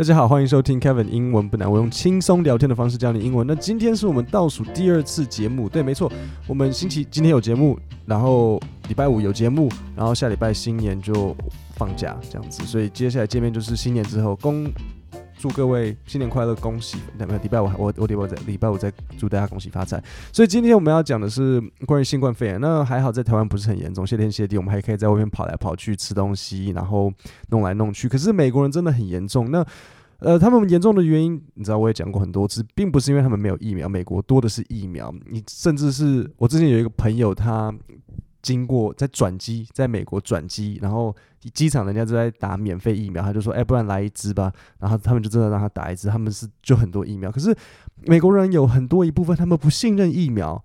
大家好，欢迎收听 Kevin 英文不难，我用轻松聊天的方式教你英文。那今天是我们倒数第二次节目，对，没错，我们星期今天有节目，然后礼拜五有节目，然后下礼拜新年就放假这样子，所以接下来见面就是新年之后，恭祝各位新年快乐，恭喜！那没有礼拜五我我礼拜五在礼拜五再祝大家恭喜发财。所以今天我们要讲的是关于新冠肺炎。那还好在台湾不是很严重，谢天谢地，我们还可以在外面跑来跑去吃东西，然后弄来弄去。可是美国人真的很严重。那呃，他们严重的原因，你知道，我也讲过很多次，并不是因为他们没有疫苗，美国多的是疫苗。你甚至是我之前有一个朋友，他经过在转机，在美国转机，然后机场人家就在打免费疫苗，他就说，哎，不然来一支吧。然后他们就真的让他打一支，他们是就很多疫苗。可是美国人有很多一部分他们不信任疫苗。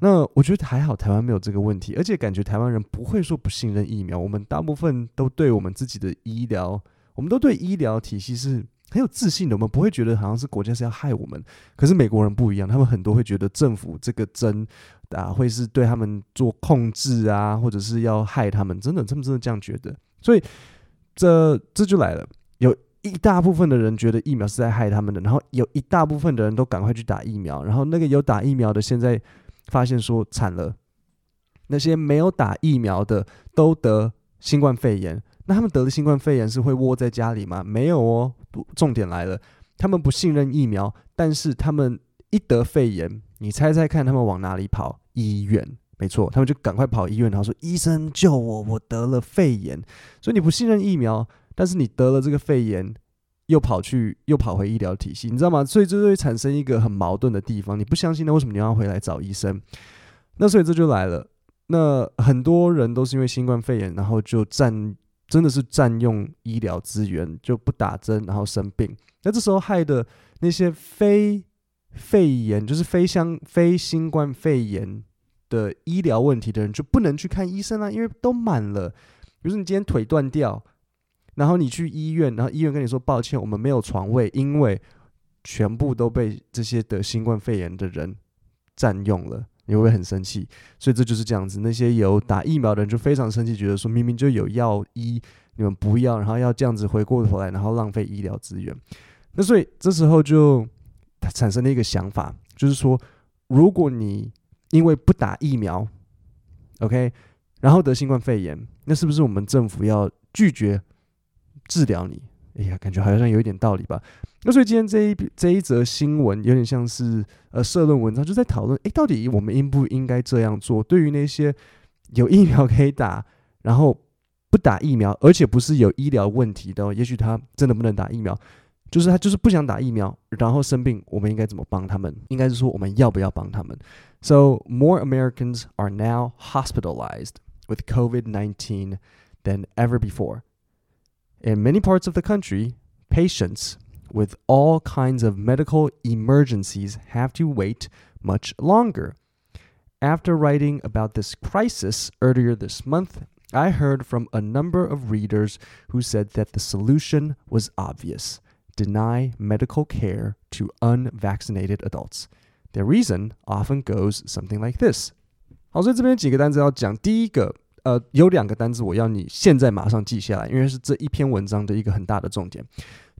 那我觉得还好，台湾没有这个问题，而且感觉台湾人不会说不信任疫苗。我们大部分都对我们自己的医疗，我们都对医疗体系是。很有自信的，我们不会觉得好像是国家是要害我们。可是美国人不一样，他们很多会觉得政府这个针啊，会是对他们做控制啊，或者是要害他们。真的，他们真的这样觉得。所以这这就来了，有一大部分的人觉得疫苗是在害他们的，然后有一大部分的人都赶快去打疫苗，然后那个有打疫苗的现在发现说惨了，那些没有打疫苗的都得新冠肺炎。那他们得了新冠肺炎是会窝在家里吗？没有哦。重点来了，他们不信任疫苗，但是他们一得肺炎，你猜猜看，他们往哪里跑？医院，没错，他们就赶快跑医院，然后说：“医生救我，我得了肺炎。”所以你不信任疫苗，但是你得了这个肺炎，又跑去又跑回医疗体系，你知道吗？所以这就会产生一个很矛盾的地方。你不相信，那为什么你要回来找医生？那所以这就来了。那很多人都是因为新冠肺炎，然后就占。真的是占用医疗资源，就不打针，然后生病。那这时候害的那些非肺炎，就是非相非新冠肺炎的医疗问题的人，就不能去看医生啊，因为都满了。比如说你今天腿断掉，然后你去医院，然后医院跟你说抱歉，我们没有床位，因为全部都被这些得新冠肺炎的人占用了。你会不会很生气？所以这就是这样子。那些有打疫苗的人就非常生气，觉得说明明就有药医，你们不要，然后要这样子回过头来，然后浪费医疗资源。那所以这时候就产生了一个想法，就是说，如果你因为不打疫苗，OK，然后得新冠肺炎，那是不是我们政府要拒绝治疗你？哎呀，感觉好像有一点道理吧。那所以今天这一这一则新闻有点像是呃社论文章，就在讨论，哎，到底我们应不应该这样做？对于那些有疫苗可以打，然后不打疫苗，而且不是有医疗问题的，也许他真的不能打疫苗，就是他就是不想打疫苗，然后生病，我们应该怎么帮他们？应该是说我们要不要帮他们？So more Americans are now hospitalized with COVID-19 than ever before. In many parts of the country, patients with all kinds of medical emergencies have to wait much longer. After writing about this crisis earlier this month, I heard from a number of readers who said that the solution was obvious deny medical care to unvaccinated adults. Their reason often goes something like this. 好，所以这边几个单词要讲。第一个 呃，有两个单词我要你现在马上记下来，因为是这一篇文章的一个很大的重点，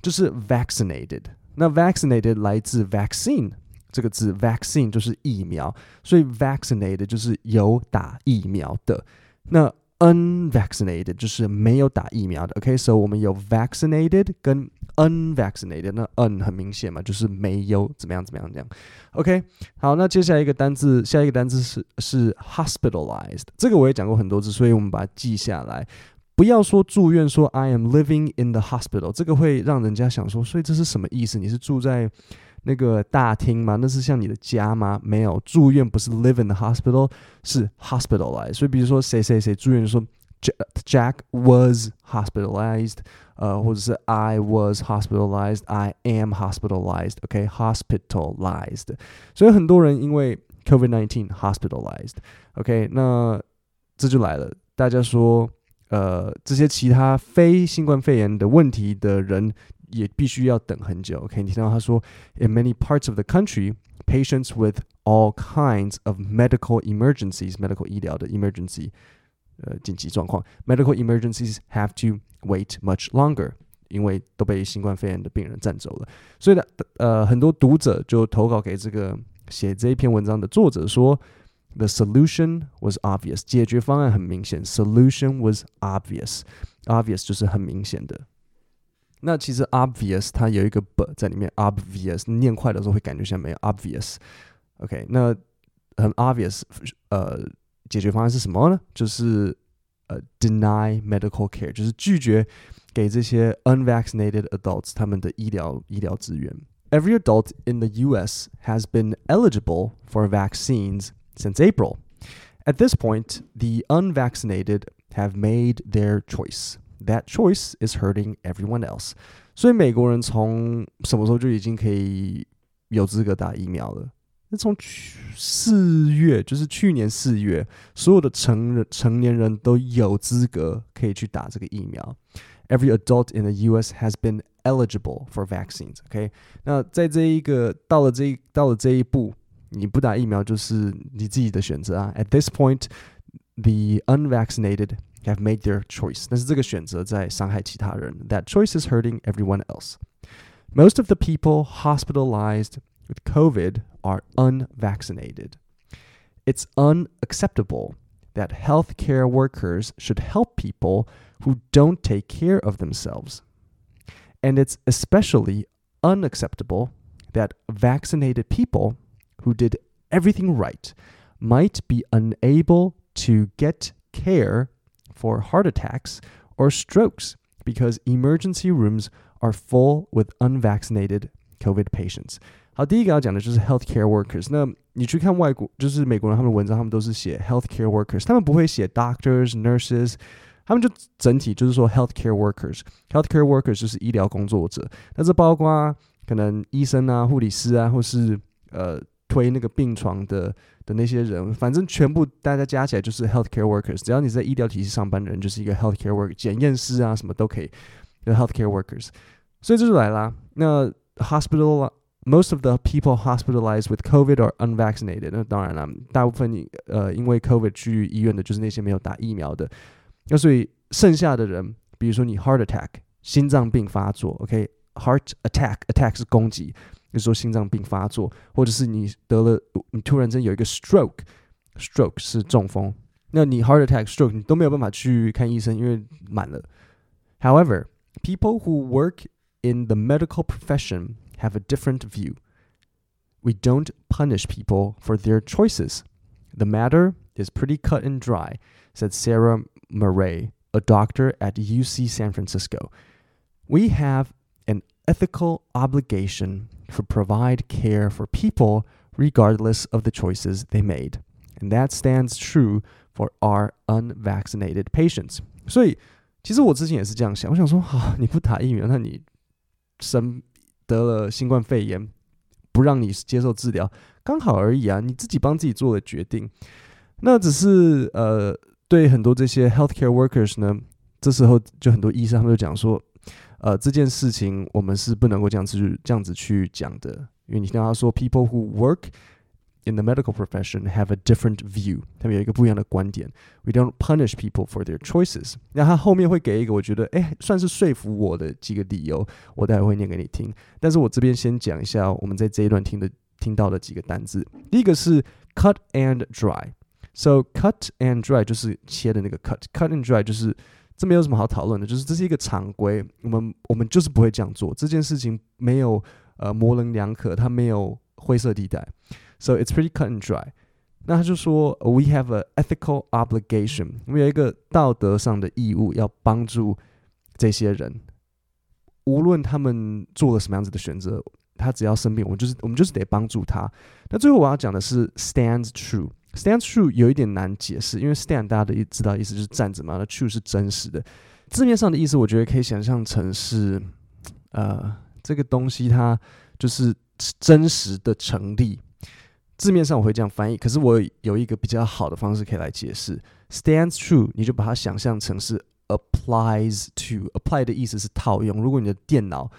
就是 vaccinated。那 vaccinated 来自 vaccine 这个字，vaccine 就是疫苗，所以 vaccinated 就是有打疫苗的。那 unvaccinated 就是没有打疫苗的。OK，所以我们有 vaccinated 跟 unvaccinated，那 un 很明显嘛，就是没有怎么样怎么样这样。OK，好，那接下来一个单字，下一个单字是是 hospitalized，这个我也讲过很多次，所以我们把它记下来。不要说住院，说 I am living in the hospital，这个会让人家想说，所以这是什么意思？你是住在那个大厅吗？那是像你的家吗？没有，住院不是 live in the hospital，是 hospitalized。所以比如说谁谁谁住院，说 Jack was hospitalized。呃，或者是 I was hospitalized, I am hospitalized, OK, hospitalized。所以很多人因为 COVID-19 hospitalized, OK，那这就来了。大家说，呃，这些其他非新冠肺炎的问题的人也必须要等很久。OK，你听到他说，In many parts of the country, patients with all kinds of medical emergencies, medical 医疗的 emergency， 呃，紧急状况，medical emergencies have to wait much longer. 因为都被新冠肺炎的病人占走了。所以呢，呃，很多读者就投稿给这个写这一篇文章的作者说，The solution was obvious，解决方案很明显，solution was obvious，obvious 就是很明显的。那其实 obvious 它有一个 b 在里面，obvious 念快的时候会感觉像没有 obvious。OK，那很 obvious，呃， 解决方案是什么呢？就是呃 deny medical care，就是拒绝给这些 unvaccinated adults 他们的医疗医疗资源。Every adult in the U.S. has been eligible for vaccines since April. At this point, the unvaccinated have made their choice. That choice is hurting everyone else. 所以美国人从什么时候就已经可以有资格打疫苗了？ 那从去四月，就是去年四月，所有的成人成年人都有资格可以去打这个疫苗。Every adult in the U.S. has been eligible for vaccines. OK，那在这一个到了这到了这一步，你不打疫苗就是你自己的选择啊。At this point, the unvaccinated have made their choice. 但是这个选择在伤害其他人。That choice is hurting everyone else. Most of the people hospitalized with COVID are unvaccinated. It's unacceptable that healthcare workers should help people who don't take care of themselves. And it's especially unacceptable that vaccinated people who did everything right might be unable to get care for heart attacks or strokes because emergency rooms are full with unvaccinated COVID patients. 好，第一个要讲的就是 healthcare workers。那你去看外国，就是美国人他们文章，他们都是写 healthcare workers，他们不会写 doctors、nurses，他们就整体就是说 healthcare workers。healthcare workers 就是医疗工作者，那这包括可能医生啊、护理师啊，或是呃推那个病床的的那些人，反正全部大家加起来就是 healthcare workers。只要你在医疗体系上班的人，就是一个 healthcare worker，检验师啊什么都可以，healthcare workers。所以这就来啦，那 hospital。most of the people hospitalized with COVID are unvaccinated。那当然了，大部分你呃因为 COVID 去医院的就是那些没有打疫苗的。那所以剩下的人，比如说你 heart attack 心脏病发作，OK，heart attack attack 是攻击，就是说心脏病发作，或者是你得了你突然间有一个 stroke，stroke 是中风，那你 heart attack stroke 你都没有办法去看医生，因为满了。However, people who work in the medical profession have a different view. We don't punish people for their choices. The matter is pretty cut and dry, said Sarah Murray, a doctor at UC San Francisco. We have an ethical obligation to provide care for people regardless of the choices they made. And that stands true for our unvaccinated patients. 所以，其实我之前也是这样想，我想说，啊，你不打疫苗，那你 生得了新冠肺炎，不让你接受治疗，刚好而已啊！你自己帮自己做了决定。那只是呃，对很多这些 healthcare workers 呢，这时候就很多医生他们就讲说，呃，这件事情我们是不能够这样子这样子去讲的，因为你听到他说 people who work。In the medical profession have a different view，他们有一个不一样的观点。We don't punish people for their choices。那他后面会给一个我觉得哎算是说服我的几个理由，我待会会念给你听。但是我这边先讲一下我们在这一段听的听到的几个单字。第一个是 cut and dry。So cut and dry 就是切的那个 cut，cut and dry 就是这没有什么好讨论的，就是这是一个常规，我们我们就是不会这样做。这件事情没有呃模棱两可，它没有灰色地带。So it's pretty cut and dry。那他就说，We have a ethical obligation，我们有一个道德上的义务要帮助这些人，无论他们做了什么样子的选择，他只要生病，我们就是我们就是得帮助他。那最后我要讲的是 stands true。stands true 有一点难解释，因为 stand 大家的知道意思就是站着嘛，那 true 是真实的。字面上的意思，我觉得可以想象成是，呃，这个东西它就是真实的成立。字面上我会这样翻译，可是我有一个比较好的方式可以来解释。Stands true，你就把它想象成是 applies to。apply 的意思是套用。如果你的电脑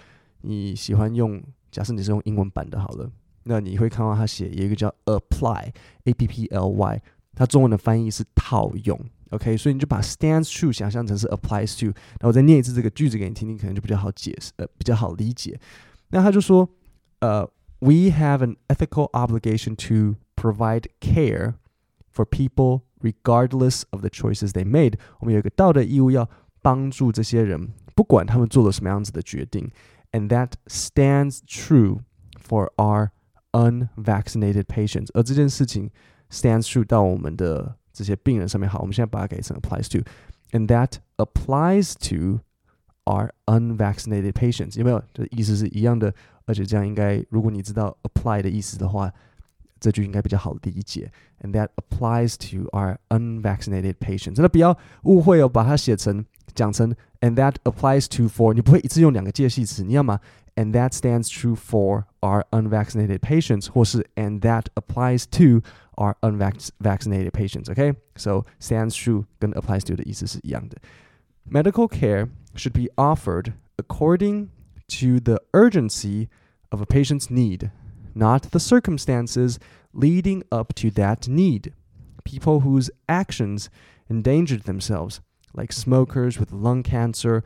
你喜欢用，假设你是用英文版的，好了，那你会看到它写有一个叫 apply，a p p l y，它中文的翻译是套用。OK，所以你就把 stands true 想象成是 applies to，然后我再念一次这个句子给你听听，可能就比较好解释，呃，比较好理解。那他就说，呃 ，We have an ethical obligation to provide care for people regardless of the choices they made。我们有一个道德义务要帮助这些人，不管他们做了什么样子的决定。And that stands true for our unvaccinated patients。而这件事情 stands true 到我们的这些病人上面。好，我们现在把它改成 applies to，and that applies to our unvaccinated patients。有没有？这意思是一样的， 而且这样应该，如果你知道 apply 的意思的话，这句应该比较好理解。And that applies to our unvaccinated patients。真的不要误会哦，把它写成讲成 and that applies to for，你不会一次用两个介系词，你要么 and that stands true for our unvaccinated patients，或是 and that applies to are unvaccinated patients. Okay, so stands true 跟 applies to 的意思是一样的。Medical care should be offered according to the urgency of a patient's need, not the circumstances leading up to that need. People whose actions endangered themselves, like smokers with lung cancer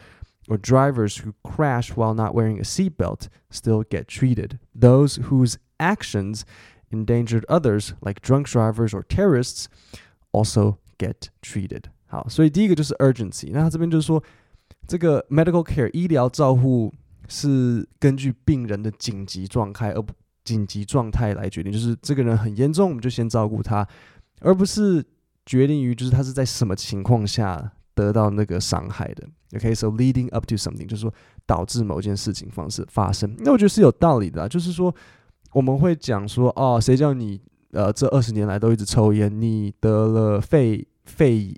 or drivers who crash while not wearing a seatbelt, still get treated. Those whose actions endangered others like drunk drivers or terrorists also get treated。好，所以第一个就是 urgency。那他这边就是说，这个 medical care 医疗照护 是根据病人的紧急状态而不紧急状态来决定，就是这个人很严重，我们就先照顾他，而不是决定于就是他是在什么情况下得到那个伤害的。OK，so、leading up to something 就是说导致某件事情方式发生。那我觉得是有道理的、啊，就是说。我们会讲说，哦，谁叫你呃这二十年来都一直抽烟，你得了肺肺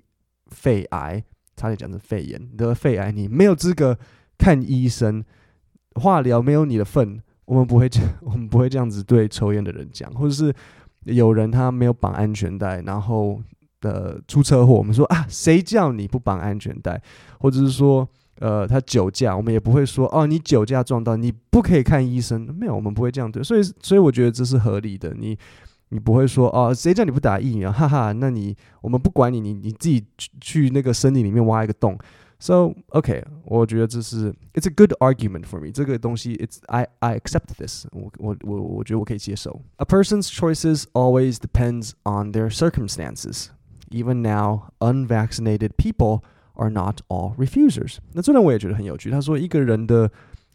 肺癌，差点讲成肺炎，得了肺癌，你没有资格看医生，化疗没有你的份。我们不会这，我们不会这样子对抽烟的人讲，或者是有人他没有绑安全带，然后的出车祸，我们说啊，谁叫你不绑安全带，或者是说。呃，他酒驾，我们也不会说哦，你酒驾撞到，你不可以看医生。没有，我们不会这样对。所以，所以我觉得这是合理的。你，你不会说哦，谁叫你不打疫苗？哈哈，那你，我们不管你，你你自己去去那个森林里面挖一个洞。So OK，我觉得这是 It's a good argument for me。这个东西，It's I I accept this。我我我我觉得我可以接受。A person's choices always depends on their circumstances. Even now, unvaccinated people are not all refusers。那这段我也觉得很有趣。他说，一个人的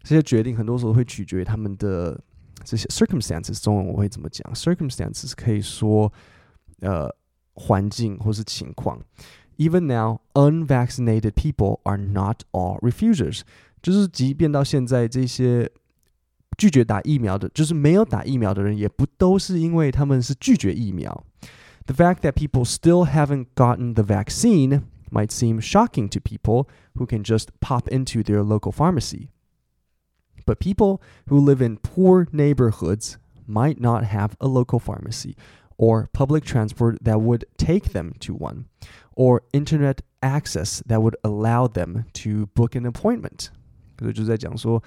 这些决定，很多时候会取决于他们的这些 circumstances。中文我会怎么讲？circumstances 可以说呃环境或是情况。 Even now, unvaccinated people are not all refusers。就是即便到现在，这些拒绝打疫苗的，就是没有打疫苗的人，也不都是因为他们是拒绝疫苗。The fact that people still haven't gotten the vaccine might seem shocking to people who can just pop into their local pharmacy. But people who live in poor neighborhoods might not have a local pharmacy or public transport that would take them to one or internet access that would allow them to book an appointment. 可就在讲说，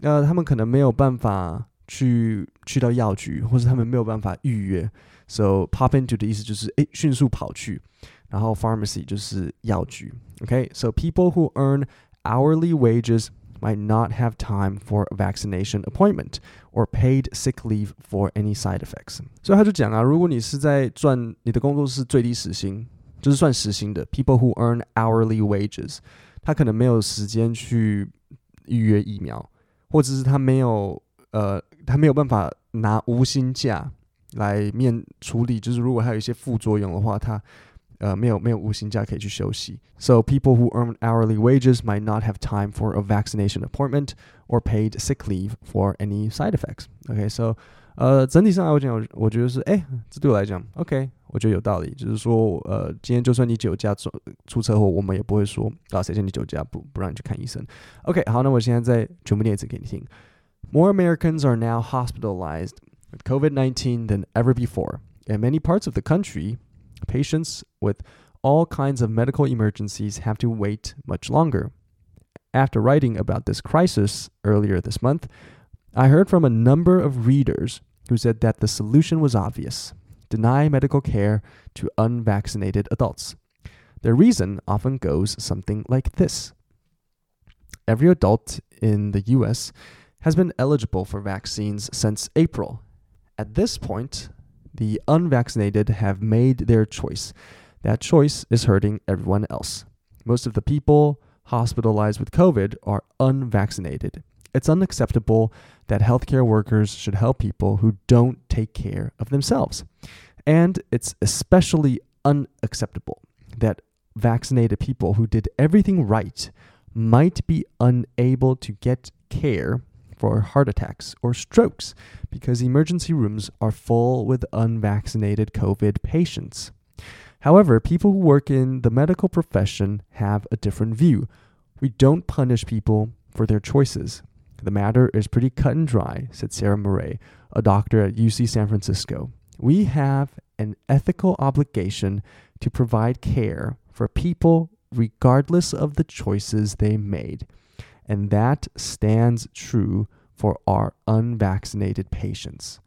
呃，他们可能没有办法去去到药局，或是他们没有办法预约。So pop into 的意思就是诶，迅速跑去。然后 pharmacy 就是药局。Okay, so people who earn hourly wages might not have time for a vaccination appointment or paid sick leave for any side effects. 所以他就讲啊，如果你是在赚你的工作是最低时薪， 就是算时薪的，people who earn hourly wages，他可能没有时间去预约疫苗，或者是他没有呃，他没有办法拿无薪假来面处理，就是如果还有一些副作用的话，他呃，没有没有无薪假可以去休息。So people who earn hourly wages might not have time for a vaccination appointment or paid sick leave for any side effects. Okay, so 呃，整体上来讲，我我觉得是，哎，这对我来讲，OK， 我觉得有道理。就是说，呃，今天就算你酒驾出出车祸，我们也不会说啊，谁叫你酒驾不不让你去看医生。OK，好，那我现在再全部念一次给你听。More Americans are now hospitalized with COVID-19 than ever before. In many parts of the country, Patients with all kinds of medical emergencies have to wait much longer. After writing about this crisis earlier this month, I heard from a number of readers who said that the solution was obvious deny medical care to unvaccinated adults. The reason often goes something like this Every adult in the US has been eligible for vaccines since April. At this point, the unvaccinated have made their choice. That choice is hurting everyone else. Most of the people hospitalized with COVID are unvaccinated. It's unacceptable that healthcare workers should help people who don't take care of themselves. And it's especially unacceptable that vaccinated people who did everything right might be unable to get care for heart attacks or strokes because emergency rooms are full with unvaccinated COVID patients. However, people who work in the medical profession have a different view. We don't punish people for their choices. The matter is pretty cut and dry, said Sarah Murray, a doctor at UC San Francisco. We have an ethical obligation to provide care for people regardless of the choices they made. And that stands true for our unvaccinated patients.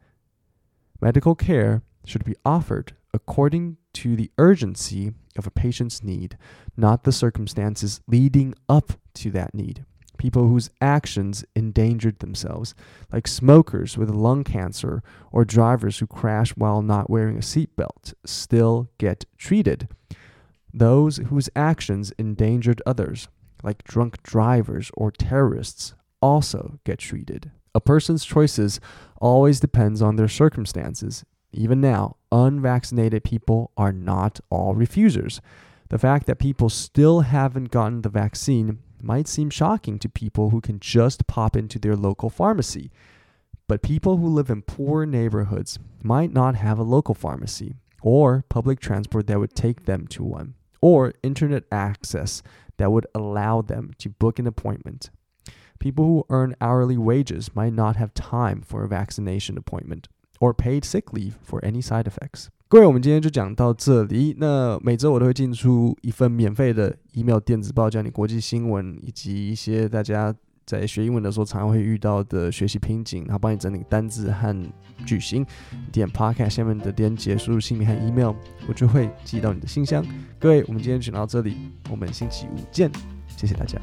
Medical care should be offered according to the urgency of a patient's need, not the circumstances leading up to that need. People whose actions endangered themselves, like smokers with lung cancer or drivers who crash while not wearing a seatbelt, still get treated. Those whose actions endangered others, like drunk drivers or terrorists, also get treated. A person's choices always depends on their circumstances. Even now, unvaccinated people are not all refusers. The fact that people still haven't gotten the vaccine might seem shocking to people who can just pop into their local pharmacy. But people who live in poor neighborhoods might not have a local pharmacy or public transport that would take them to one or internet access that would allow them to book an appointment. People who earn hourly wages might not have time for a vaccination appointment or paid sick leave for any side effects. 各位，我们今天就讲到这里。那每周我都会进出一份免费的 email 电子报，教你国际新闻以及一些大家在学英文的时候常常会遇到的学习瓶颈，然后帮你整理单字和句型。点 podcast 下面的链接，输入姓名和 email，我就会寄到你的信箱。各位，我们今天就到这里，我们星期五见，谢谢大家。